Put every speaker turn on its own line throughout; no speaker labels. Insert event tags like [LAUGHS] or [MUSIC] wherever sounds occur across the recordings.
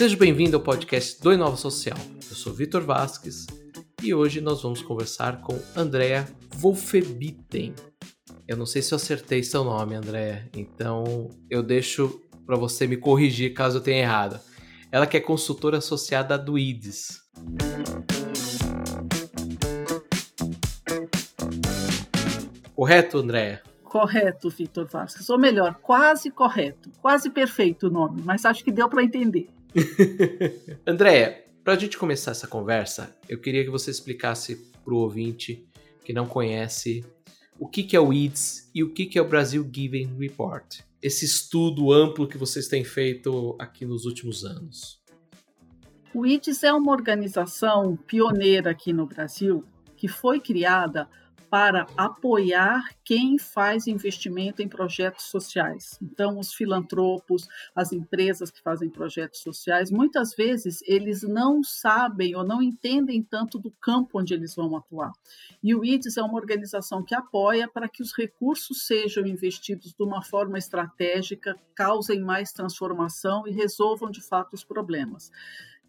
Seja bem-vindo ao podcast do Inova Social. Eu sou Vitor Vasques e hoje nós vamos conversar com Andrea Wolfebitten. Eu não sei se eu acertei seu nome, Andrea, então eu deixo para você me corrigir caso eu tenha errado. Ela que é consultora associada do IDES. Correto, Andréa?
Correto, Vitor Vasquez. Ou melhor, quase correto. Quase perfeito o nome, mas acho que deu para entender. [LAUGHS]
Andréia, para a gente começar essa conversa, eu queria que você explicasse para o ouvinte que não conhece o que, que é o IDS e o que, que é o Brasil Giving Report. Esse estudo amplo que vocês têm feito aqui nos últimos anos.
O IDS é uma organização pioneira aqui no Brasil que foi criada para apoiar quem faz investimento em projetos sociais. Então, os filantropos, as empresas que fazem projetos sociais, muitas vezes eles não sabem ou não entendem tanto do campo onde eles vão atuar. E o IDES é uma organização que apoia para que os recursos sejam investidos de uma forma estratégica, causem mais transformação e resolvam de fato os problemas.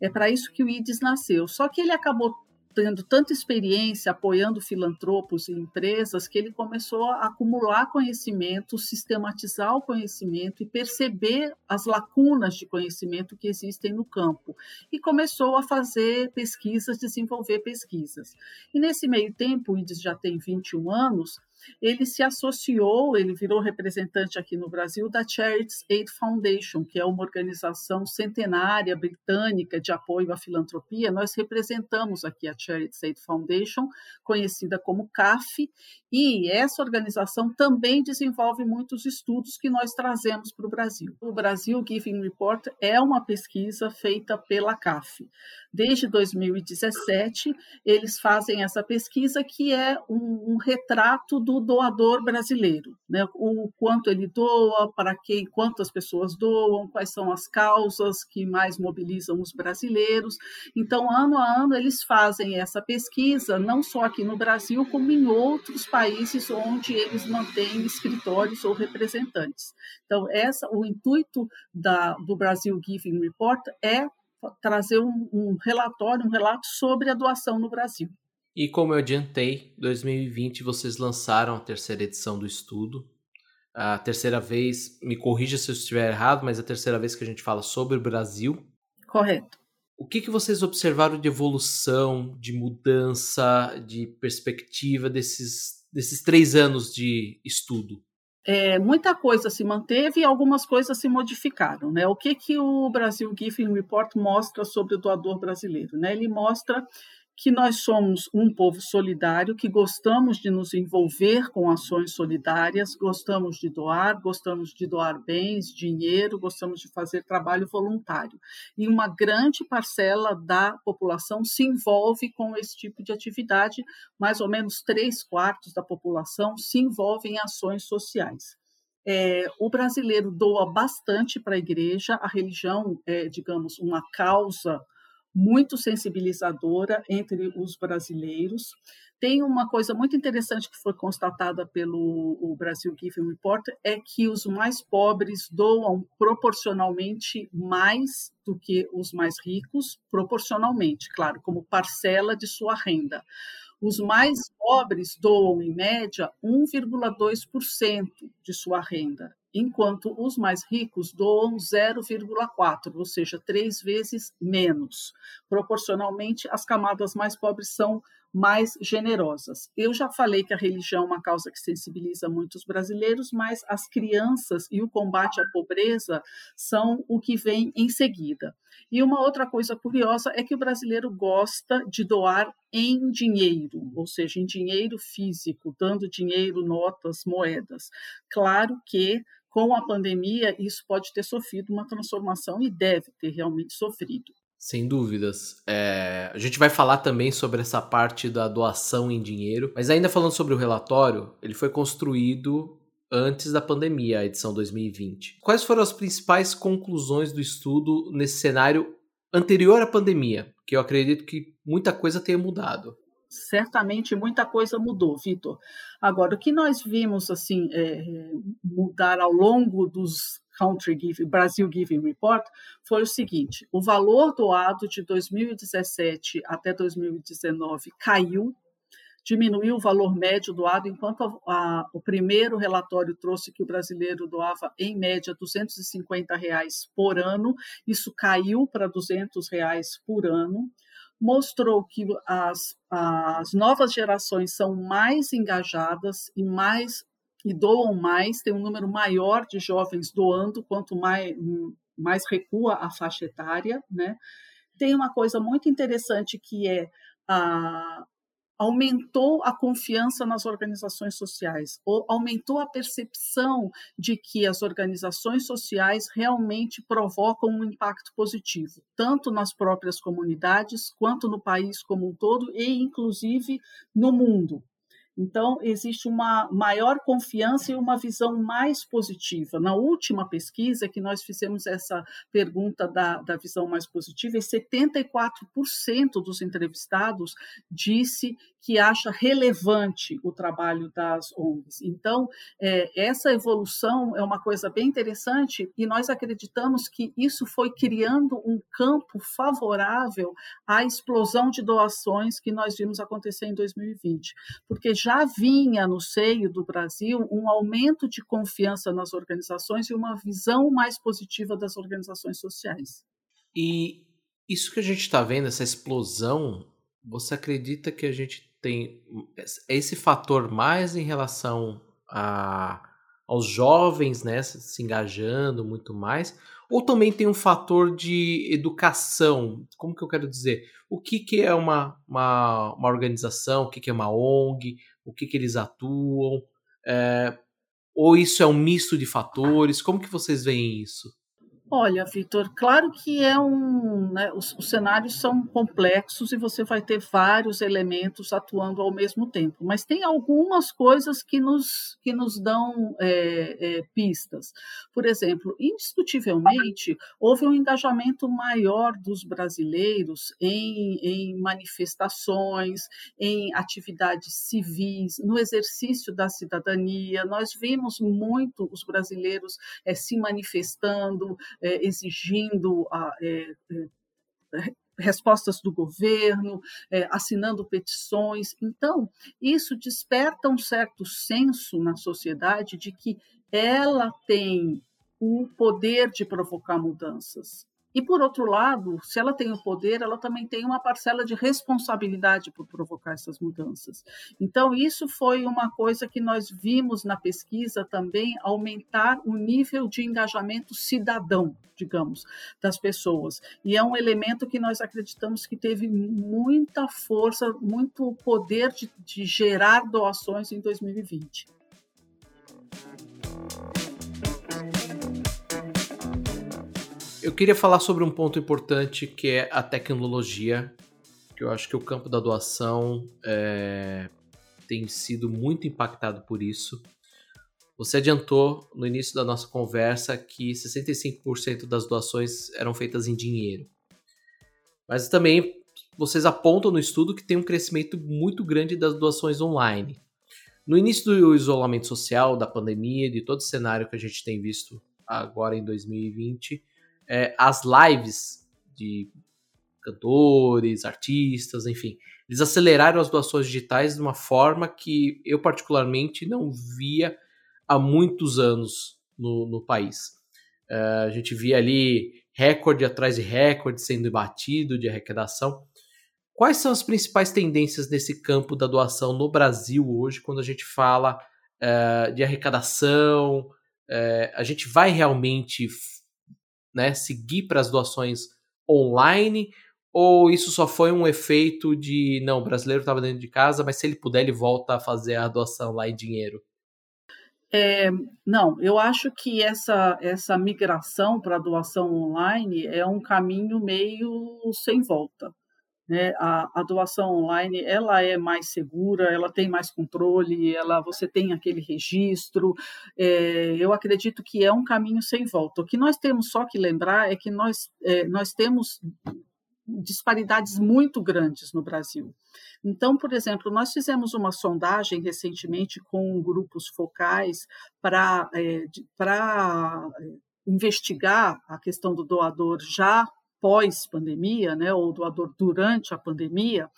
É para isso que o IDES nasceu. Só que ele acabou tendo tanta experiência apoiando filantropos e empresas que ele começou a acumular conhecimento, sistematizar o conhecimento e perceber as lacunas de conhecimento que existem no campo. E começou a fazer pesquisas, desenvolver pesquisas. E nesse meio tempo, o IDES já tem 21 anos, ele se associou, ele virou representante aqui no Brasil da Charities Aid Foundation, que é uma organização centenária britânica de apoio à filantropia. Nós representamos aqui a Charities Aid Foundation, conhecida como CAF, e essa organização também desenvolve muitos estudos que nós trazemos para o Brasil. O Brasil Giving Report é uma pesquisa feita pela CAF. Desde 2017, eles fazem essa pesquisa que é um, um retrato do do doador brasileiro, né? O quanto ele doa, para quem, quantas pessoas doam, quais são as causas que mais mobilizam os brasileiros. Então, ano a ano eles fazem essa pesquisa, não só aqui no Brasil, como em outros países onde eles mantêm escritórios ou representantes. Então, essa, o intuito da, do Brasil Giving Report é trazer um, um relatório, um relato sobre a doação no Brasil.
E como eu adiantei, 2020 vocês lançaram a terceira edição do estudo. A terceira vez, me corrija se eu estiver errado, mas é a terceira vez que a gente fala sobre o Brasil.
Correto.
O que, que vocês observaram de evolução, de mudança, de perspectiva desses, desses três anos de estudo?
É, muita coisa se manteve e algumas coisas se modificaram. Né? O que, que o Brasil Giving Report mostra sobre o doador brasileiro? Né? Ele mostra que nós somos um povo solidário, que gostamos de nos envolver com ações solidárias, gostamos de doar, gostamos de doar bens, dinheiro, gostamos de fazer trabalho voluntário. E uma grande parcela da população se envolve com esse tipo de atividade, mais ou menos três quartos da população se envolve em ações sociais. É, o brasileiro doa bastante para a igreja, a religião é, digamos, uma causa muito sensibilizadora entre os brasileiros. Tem uma coisa muito interessante que foi constatada pelo Brasil Giving Report, é que os mais pobres doam proporcionalmente mais do que os mais ricos, proporcionalmente, claro, como parcela de sua renda. Os mais pobres doam, em média, 1,2% de sua renda enquanto os mais ricos doam 0,4, ou seja, três vezes menos. Proporcionalmente, as camadas mais pobres são mais generosas. Eu já falei que a religião é uma causa que sensibiliza muitos brasileiros, mas as crianças e o combate à pobreza são o que vem em seguida. E uma outra coisa curiosa é que o brasileiro gosta de doar em dinheiro, ou seja, em dinheiro físico, dando dinheiro, notas, moedas. Claro que com a pandemia isso pode ter sofrido uma transformação e deve ter realmente sofrido.
Sem dúvidas. É, a gente vai falar também sobre essa parte da doação em dinheiro, mas ainda falando sobre o relatório, ele foi construído antes da pandemia, a edição 2020. Quais foram as principais conclusões do estudo nesse cenário anterior à pandemia? Que eu acredito que muita coisa tenha mudado.
Certamente muita coisa mudou, Vitor. Agora, o que nós vimos assim é, mudar ao longo dos Country Giving, Brasil Giving Report, foi o seguinte: o valor doado de 2017 até 2019 caiu, diminuiu o valor médio doado, enquanto a, a, o primeiro relatório trouxe que o brasileiro doava, em média, 250 reais por ano, isso caiu para 200 reais por ano mostrou que as, as novas gerações são mais engajadas e mais e doam mais, tem um número maior de jovens doando, quanto mais, mais recua a faixa etária. Né? Tem uma coisa muito interessante que é a, aumentou a confiança nas organizações sociais, ou aumentou a percepção de que as organizações sociais realmente provocam um impacto positivo, tanto nas próprias comunidades, quanto no país como um todo, e inclusive no mundo. Então, existe uma maior confiança e uma visão mais positiva. Na última pesquisa, que nós fizemos essa pergunta da, da visão mais positiva, e 74% dos entrevistados disse que acha relevante o trabalho das ONGs. Então, é, essa evolução é uma coisa bem interessante e nós acreditamos que isso foi criando um campo favorável à explosão de doações que nós vimos acontecer em 2020, porque já vinha no seio do Brasil um aumento de confiança nas organizações e uma visão mais positiva das organizações sociais.
E isso que a gente está vendo, essa explosão, você acredita que a gente tem esse fator mais em relação a, aos jovens, né, se engajando muito mais, ou também tem um fator de educação? Como que eu quero dizer? O que, que é uma, uma, uma organização? O que, que é uma ONG? O que, que eles atuam? É, ou isso é um misto de fatores? Como que vocês veem isso?
Olha, Vitor, claro que é um. Né, os, os, cenários são complexos e você vai ter vários elementos atuando ao mesmo tempo, mas tem algumas coisas que nos, que nos dão é, é, pistas. Por exemplo, indiscutivelmente, houve um engajamento maior dos brasileiros em, em manifestações, em atividades civis, no exercício da cidadania. Nós vimos muito os brasileiros é, se manifestando é, exigindo a, é, é, respostas do governo, é, assinando petições. Então, isso desperta um certo senso na sociedade de que ela tem o poder de provocar mudanças. E, por outro lado, se ela tem o poder, ela também tem uma parcela de responsabilidade por provocar essas mudanças. Então, isso foi uma coisa que nós vimos na pesquisa também aumentar o nível de engajamento cidadão, digamos, das pessoas. E é um elemento que nós acreditamos que teve muita força, muito poder de, de gerar doações em 2020.
Eu queria falar sobre um ponto importante que é a tecnologia, que eu acho que o campo da doação é, tem sido muito impactado por isso. Você adiantou no início da nossa conversa que 65% das doações eram feitas em dinheiro. Mas também vocês apontam no estudo que tem um crescimento muito grande das doações online. No início do isolamento social, da pandemia, de todo o cenário que a gente tem visto agora em 2020, é, as lives de cantores, artistas, enfim. Eles aceleraram as doações digitais de uma forma que eu, particularmente, não via há muitos anos no, no país. É, a gente via ali recorde atrás de recorde sendo batido de arrecadação. Quais são as principais tendências nesse campo da doação no Brasil hoje, quando a gente fala é, de arrecadação? É, a gente vai realmente né, seguir para as doações online? Ou isso só foi um efeito de não, o brasileiro estava dentro de casa, mas se ele puder, ele volta a fazer a doação lá em dinheiro?
É, não, eu acho que essa, essa migração para a doação online é um caminho meio sem volta. Né? A, a, doação online ela é mais segura, ela tem mais controle, ela você tem aquele registro. É, eu acredito que é um caminho sem volta. O que nós temos só que lembrar é que nós, é, nós temos disparidades muito grandes no Brasil. Então, por exemplo, nós fizemos uma sondagem recentemente com grupos focais para é, investigar a questão do doador já pós-pandemia, né, ou doador durante a pandemia,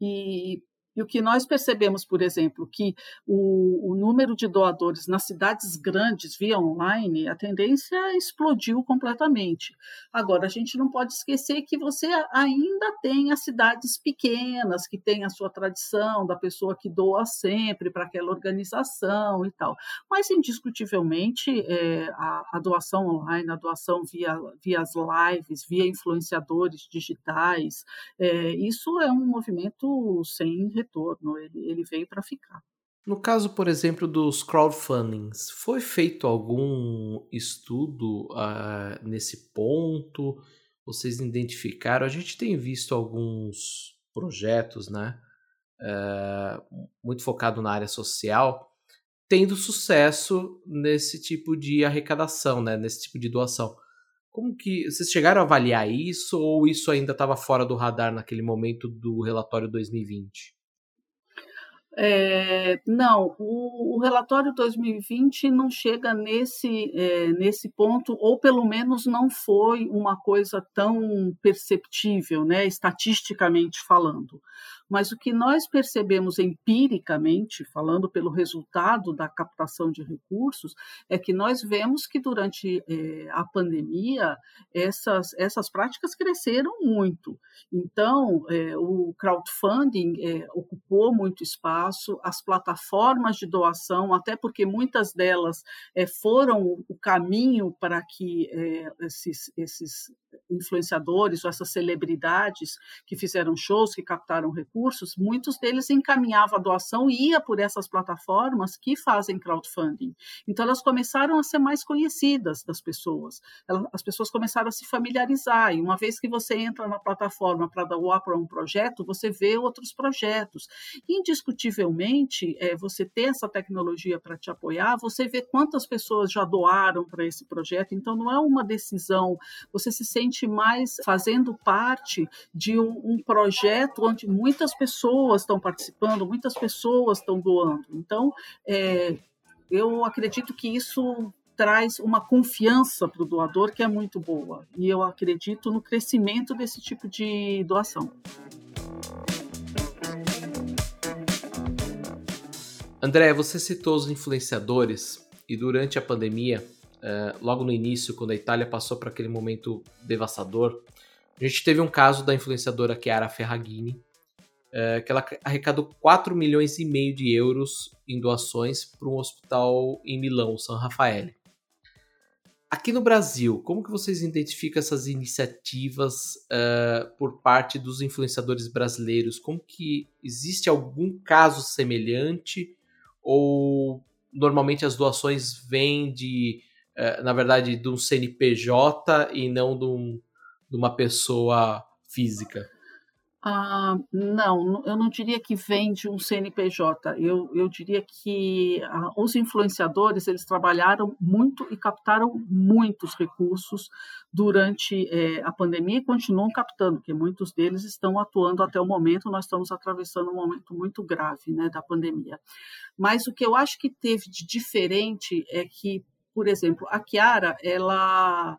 e e o que nós percebemos, por exemplo, que o, o, número de doadores nas cidades grandes via online, a tendência explodiu completamente. Agora, a gente não pode esquecer que você ainda tem as cidades pequenas, que têm a sua tradição da pessoa que doa sempre para aquela organização e tal. Mas, indiscutivelmente, é, a, a, doação online, a doação via, via as lives, via influenciadores digitais, é, isso é um movimento sem retorno, ele, ele veio para ficar.
No caso, por exemplo, dos crowdfundings, foi feito algum estudo uh, nesse ponto? Vocês identificaram? A gente tem visto alguns projetos, né? Uh, muito focado na área social, tendo sucesso nesse tipo de arrecadação, né? Nesse tipo de doação. Como que vocês chegaram a avaliar isso ou isso ainda estava fora do radar naquele momento do relatório 2020?
É, não, o, o, relatório 2020 não chega nesse, é, nesse ponto, ou pelo menos não foi uma coisa tão perceptível, né, estatisticamente falando. Mas o que nós percebemos empiricamente, falando pelo resultado da captação de recursos, é que nós vemos que durante é, a pandemia essas, essas práticas cresceram muito. Então, é, o crowdfunding é, ocupou muito espaço, as plataformas de doação, até porque muitas delas foram o caminho para que esses, esses influenciadores ou essas celebridades que fizeram shows, que captaram recursos, muitos deles encaminhavam a doação e ia por essas plataformas que fazem crowdfunding. Então elas começaram a ser mais conhecidas das pessoas. As pessoas começaram a se familiarizar e uma vez que você entra na plataforma para doar para um projeto, você vê outros projetos. Indiscutivelmente, é, você ter essa tecnologia para te apoiar, você vê quantas pessoas já doaram para esse projeto. Então não é uma decisão, você se sente mais fazendo parte de um, um projeto onde muitas pessoas estão participando, muitas pessoas estão doando. Então, é, eu acredito que isso traz uma confiança para o doador que é muito boa. E eu acredito no crescimento desse tipo de doação.
André, você citou os influenciadores e durante a pandemia é, logo no início, quando a Itália passou por aquele momento devastador, a gente teve um caso da influenciadora Chiara Ferragini, é, que ela arrecadou 4 milhões e meio de euros em doações para um hospital em Milão, San Rafael. Aqui no Brasil, como que vocês identificam essas iniciativas uh, por parte dos influenciadores brasileiros? Como que existe algum caso semelhante ou normalmente as doações vêm de na verdade, de um CNPJ e não de, um, de uma pessoa física?
Ah, não, eu não diria que vem de um CNPJ. Eu, eu diria que ah, os influenciadores eles trabalharam muito e captaram muitos recursos durante eh, a pandemia e continuam captando, porque muitos deles estão atuando até o momento. Nós estamos atravessando um momento muito grave né, da pandemia. Mas o que eu acho que teve de diferente é que por exemplo, a Chiara, ela,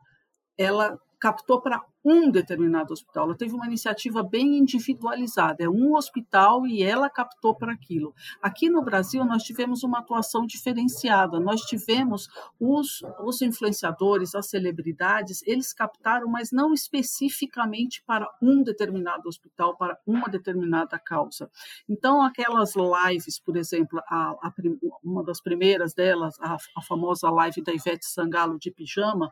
ela captou para um determinado hospital. Ela teve uma iniciativa bem individualizada, é um hospital e ela captou para aquilo. Aqui no Brasil, nós tivemos uma atuação diferenciada. Nós tivemos os, os influenciadores, as celebridades, eles captaram, mas não especificamente para um determinado hospital, para uma determinada causa. Então, aquelas lives, por exemplo, a, a, uma das primeiras delas, a, a famosa live da Ivete Sangalo de pijama,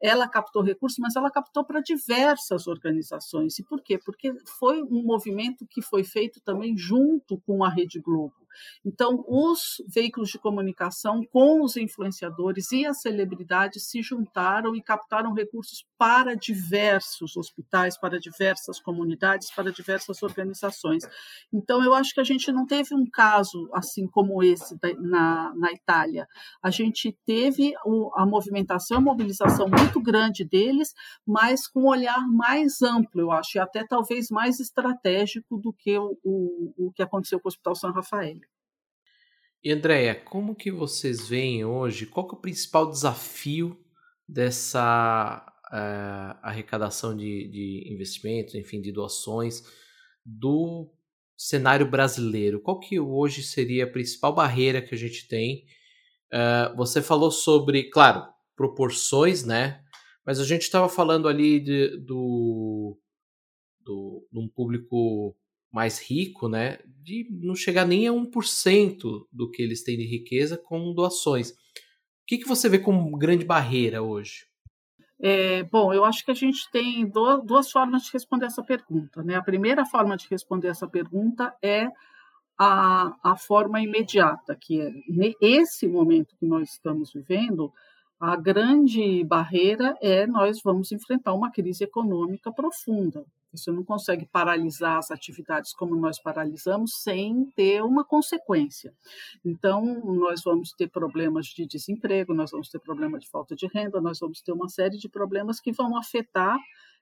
ela captou recursos, mas ela captou para diversas organizações. E por quê? Porque foi um movimento que foi feito também junto com a Rede Globo. Então, os veículos de comunicação com os influenciadores e as celebridades se juntaram e captaram recursos para diversos hospitais, para diversas comunidades, para diversas organizações. Então, eu acho que a gente não teve um caso assim como esse na, na Itália. A gente teve a movimentação, a mobilização muito grande deles, mas com um olhar mais amplo, eu acho, e até talvez mais estratégico do que o, o, o que aconteceu com o Hospital São Rafael.
E Andréia, como que vocês veem hoje, qual que é o principal desafio dessa uh, arrecadação de, de investimentos, enfim, de doações do cenário brasileiro? Qual que hoje seria a principal barreira que a gente tem? Uh, você falou sobre, claro, proporções, né? Mas a gente estava falando ali de, do, do, de um público mais rico, né? De não chegar nem a 1% do que eles têm de riqueza com doações. O que, que você vê como grande barreira hoje?
É, bom, eu acho que a gente tem duas, duas formas de responder essa pergunta. Né? A primeira forma de responder essa pergunta é a, a forma imediata, que é esse momento que nós estamos vivendo, a grande barreira é nós vamos enfrentar uma crise econômica profunda. Você não consegue paralisar as atividades como nós paralisamos sem ter uma consequência. Então, nós vamos ter problemas de desemprego, nós vamos ter problema de falta de renda, nós vamos ter uma série de problemas que vão afetar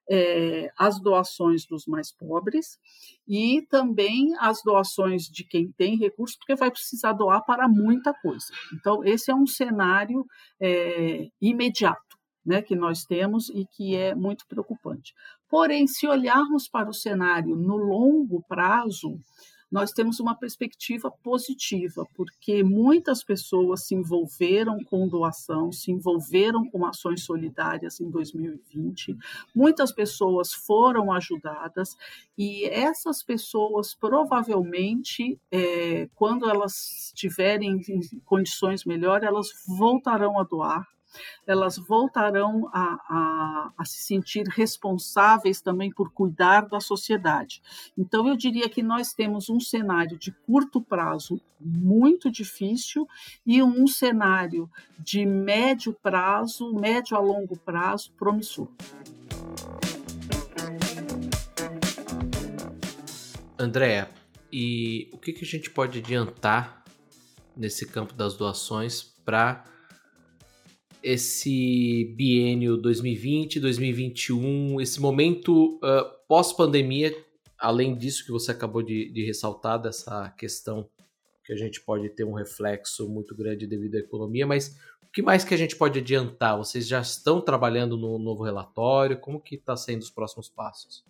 é, as doações dos mais pobres e também as doações de quem tem recursos, porque vai precisar doar para muita coisa. Então, esse é um cenário é, imediato. Né, que nós temos e que é muito preocupante. Porém, se olharmos para o cenário no longo prazo, nós temos uma perspectiva positiva, porque muitas pessoas se envolveram com doação, se envolveram com ações solidárias em 2020, muitas pessoas foram ajudadas e essas pessoas provavelmente, é, quando elas tiverem condições melhores, elas voltarão a doar elas voltarão a, a, a, se sentir responsáveis também por cuidar da sociedade. Então, eu diria que nós temos um cenário de curto prazo muito difícil e um cenário de médio prazo, médio a longo prazo, promissor.
Andréa, e o que, que a gente pode adiantar nesse campo das doações para esse biênio 2020, 2021, esse momento uh, pós-pandemia, além disso que você acabou de, de, ressaltar, dessa questão que a gente pode ter um reflexo muito grande devido à economia, mas o que mais que a gente pode adiantar? Vocês já estão trabalhando no novo relatório? Como que está sendo os próximos passos?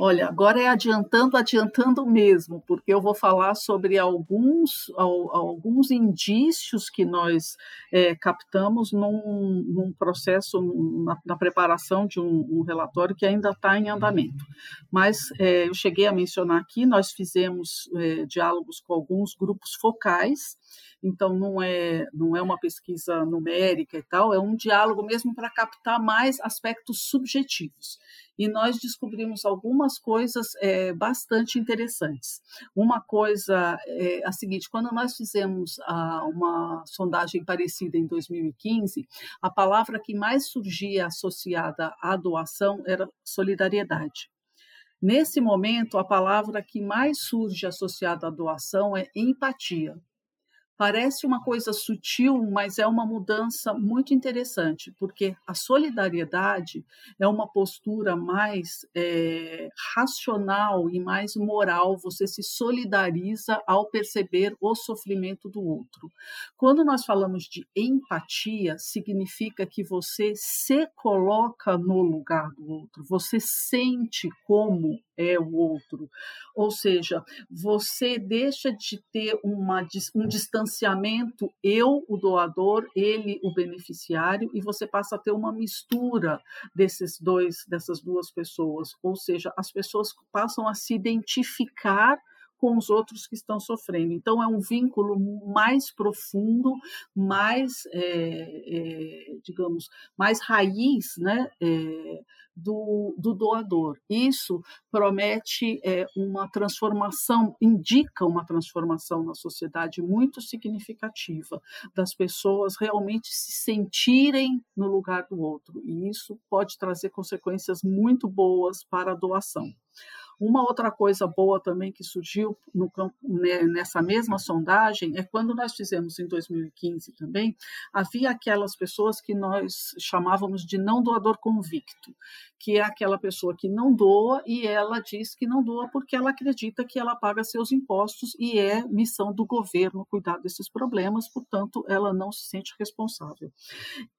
Olha, agora é adiantando, adiantando mesmo, porque eu vou falar sobre alguns, alguns indícios que nós é, captamos num, num processo, na, na, preparação de um, um, relatório que ainda está em andamento. Mas é, eu cheguei a mencionar aqui, nós fizemos é, diálogos com alguns grupos focais, então não é, não é uma pesquisa numérica e tal, é um diálogo mesmo para captar mais aspectos subjetivos e nós descobrimos algumas coisas é, bastante interessantes. Uma coisa é a seguinte: quando nós fizemos a, uma sondagem parecida em 2015, a palavra que mais surgia associada à doação era solidariedade. Nesse momento, a palavra que mais surge associada à doação é empatia. Parece uma coisa sutil, mas é uma mudança muito interessante, porque a solidariedade é uma postura mais é, racional e mais moral. Você se solidariza ao perceber o sofrimento do outro. Quando nós falamos de empatia, significa que você se coloca no lugar do outro, você sente como é o outro. Ou seja, você deixa de ter uma, um distanciamento, eu, o doador, ele, o beneficiário, e você passa a ter uma mistura desses dois, dessas duas pessoas. Ou seja, as pessoas passam a se identificar com os outros que estão sofrendo. Então, é um vínculo mais profundo, mais, é, é, digamos, mais raiz, né? É, do, do, doador. Isso promete é, uma transformação, indica uma transformação na sociedade muito significativa, das pessoas realmente se sentirem no lugar do outro. E isso pode trazer consequências muito boas para a doação. Uma outra coisa boa também que surgiu no campo, né, nessa mesma sondagem é quando nós fizemos em 2015 também, havia aquelas pessoas que nós chamávamos de não doador convicto, que é aquela pessoa que não doa e ela diz que não doa porque ela acredita que ela paga seus impostos e é missão do governo cuidar desses problemas, portanto, ela não se sente responsável.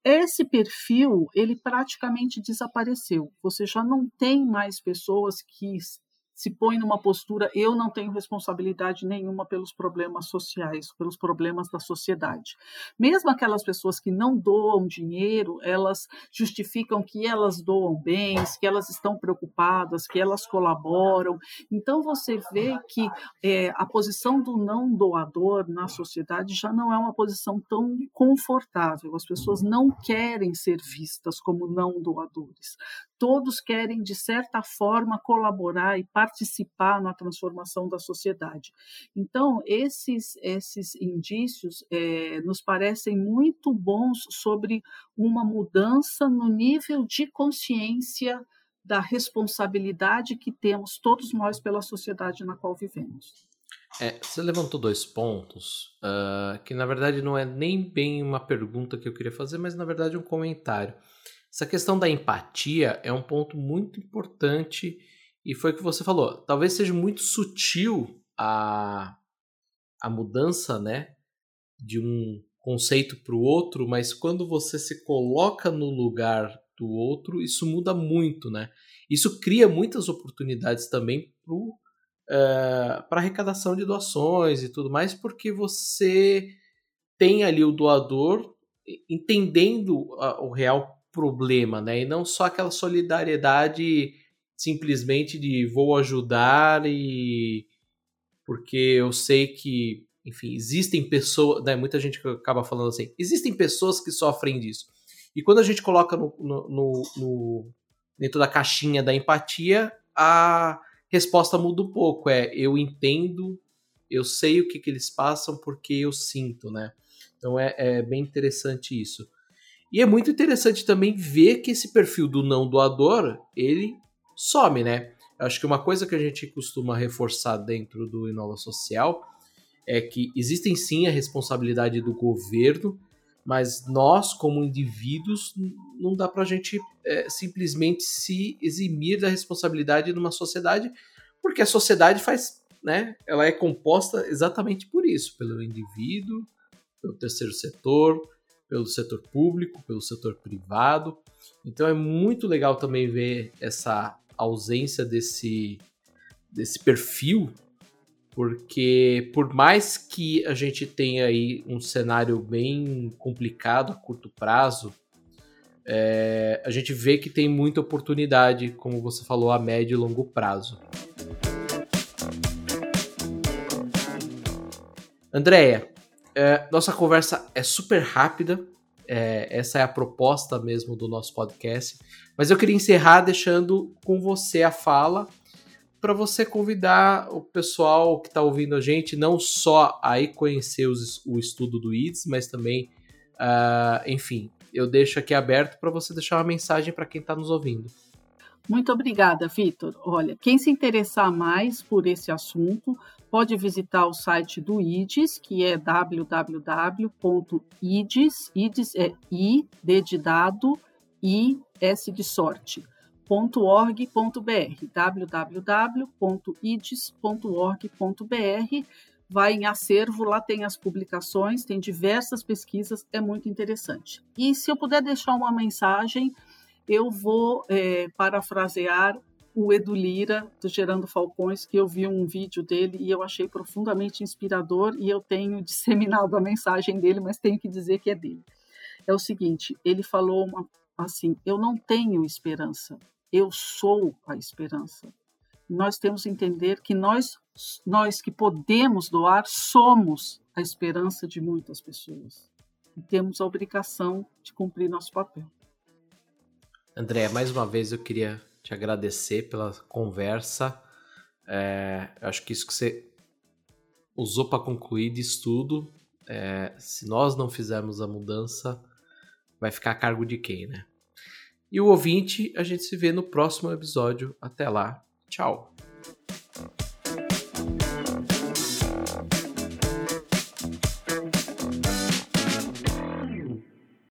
Esse perfil, ele praticamente desapareceu. Você já não tem mais pessoas que se põe numa postura eu não tenho responsabilidade nenhuma pelos problemas sociais, pelos problemas da sociedade. Mesmo aquelas pessoas que não doam dinheiro, elas justificam que elas doam bens, que elas estão preocupadas, que elas colaboram. Então você vê que é, a posição do não doador na sociedade já não é uma posição tão confortável. As pessoas não querem ser vistas como não doadores todos querem, de certa forma, colaborar e participar na transformação da sociedade. Então, esses, esses indícios é, nos parecem muito bons sobre uma mudança no nível de consciência da responsabilidade que temos todos nós pela sociedade na qual vivemos.
É, você levantou dois pontos uh, que, na verdade, não é nem bem uma pergunta que eu queria fazer, mas, na verdade, um comentário. Essa questão da empatia é um ponto muito importante e foi o que você falou. Talvez seja muito sutil a, a mudança, né, de um conceito para o outro, mas quando você se coloca no lugar do outro, isso muda muito, né? Isso cria muitas oportunidades também para uh, para arrecadação de doações e tudo mais, porque você tem ali o doador entendendo o real problema, né? E não só aquela solidariedade simplesmente de vou ajudar e porque eu sei que, enfim, existem pessoas, né? Muita gente acaba falando assim, existem pessoas que sofrem disso. E quando a gente coloca no, no, no, no dentro da caixinha da empatia, a resposta muda um pouco. É eu entendo, eu sei o que, que eles passam porque eu sinto, né? Então é, é bem interessante isso. E é muito interessante também ver que esse perfil do não doador, ele some, né? Acho que uma coisa que a gente costuma reforçar dentro do Inova Social é que existem sim a responsabilidade do governo, mas nós, como indivíduos, não dá para a gente é, simplesmente se eximir da responsabilidade numa sociedade, porque a sociedade faz, né? Ela é composta exatamente por isso, pelo indivíduo, pelo terceiro setor, pelo setor público, pelo setor privado. Então é muito legal também ver essa ausência desse, desse perfil, porque por mais que a gente tenha aí um cenário bem complicado a curto prazo, é, a gente vê que tem muita oportunidade, como você falou, a médio e longo prazo. Andréia, é, nossa conversa é super rápida. É, essa é a proposta mesmo do nosso podcast. Mas eu queria encerrar deixando com você a fala para você convidar o pessoal que está ouvindo a gente não só a ir conhecer os, o estudo do IDS, mas também, uh, enfim, eu deixo aqui aberto para você deixar uma mensagem para quem está nos ouvindo.
Muito obrigada, Vitor. Olha, quem se interessar mais por esse assunto, pode visitar o site do IDES, que é www.ides, IDES é I, D de dado, I, S de sorte, .org.br, www.ides.org.br, vai em acervo, lá tem as publicações, tem diversas pesquisas, é muito interessante. E se eu puder deixar uma mensagem, eu vou é, parafrasear o Edu Lira, do Gerando Falcões, que eu vi um vídeo dele e eu achei profundamente inspirador e eu tenho [LAUGHS] disseminado a mensagem dele, mas tenho que dizer que é dele. É o seguinte, ele falou uma, assim, eu não tenho esperança, eu sou a esperança. Nós temos que entender que nós, nós que podemos doar, somos a esperança de muitas pessoas. E temos a obrigação de cumprir nosso papel.
André, mais uma vez eu queria te agradecer pela conversa. É, acho que isso que você usou para concluir de estudo, é, se nós não fizermos a mudança, vai ficar a cargo de quem, né? E o ouvinte, a gente se vê no próximo episódio. Até lá. Tchau.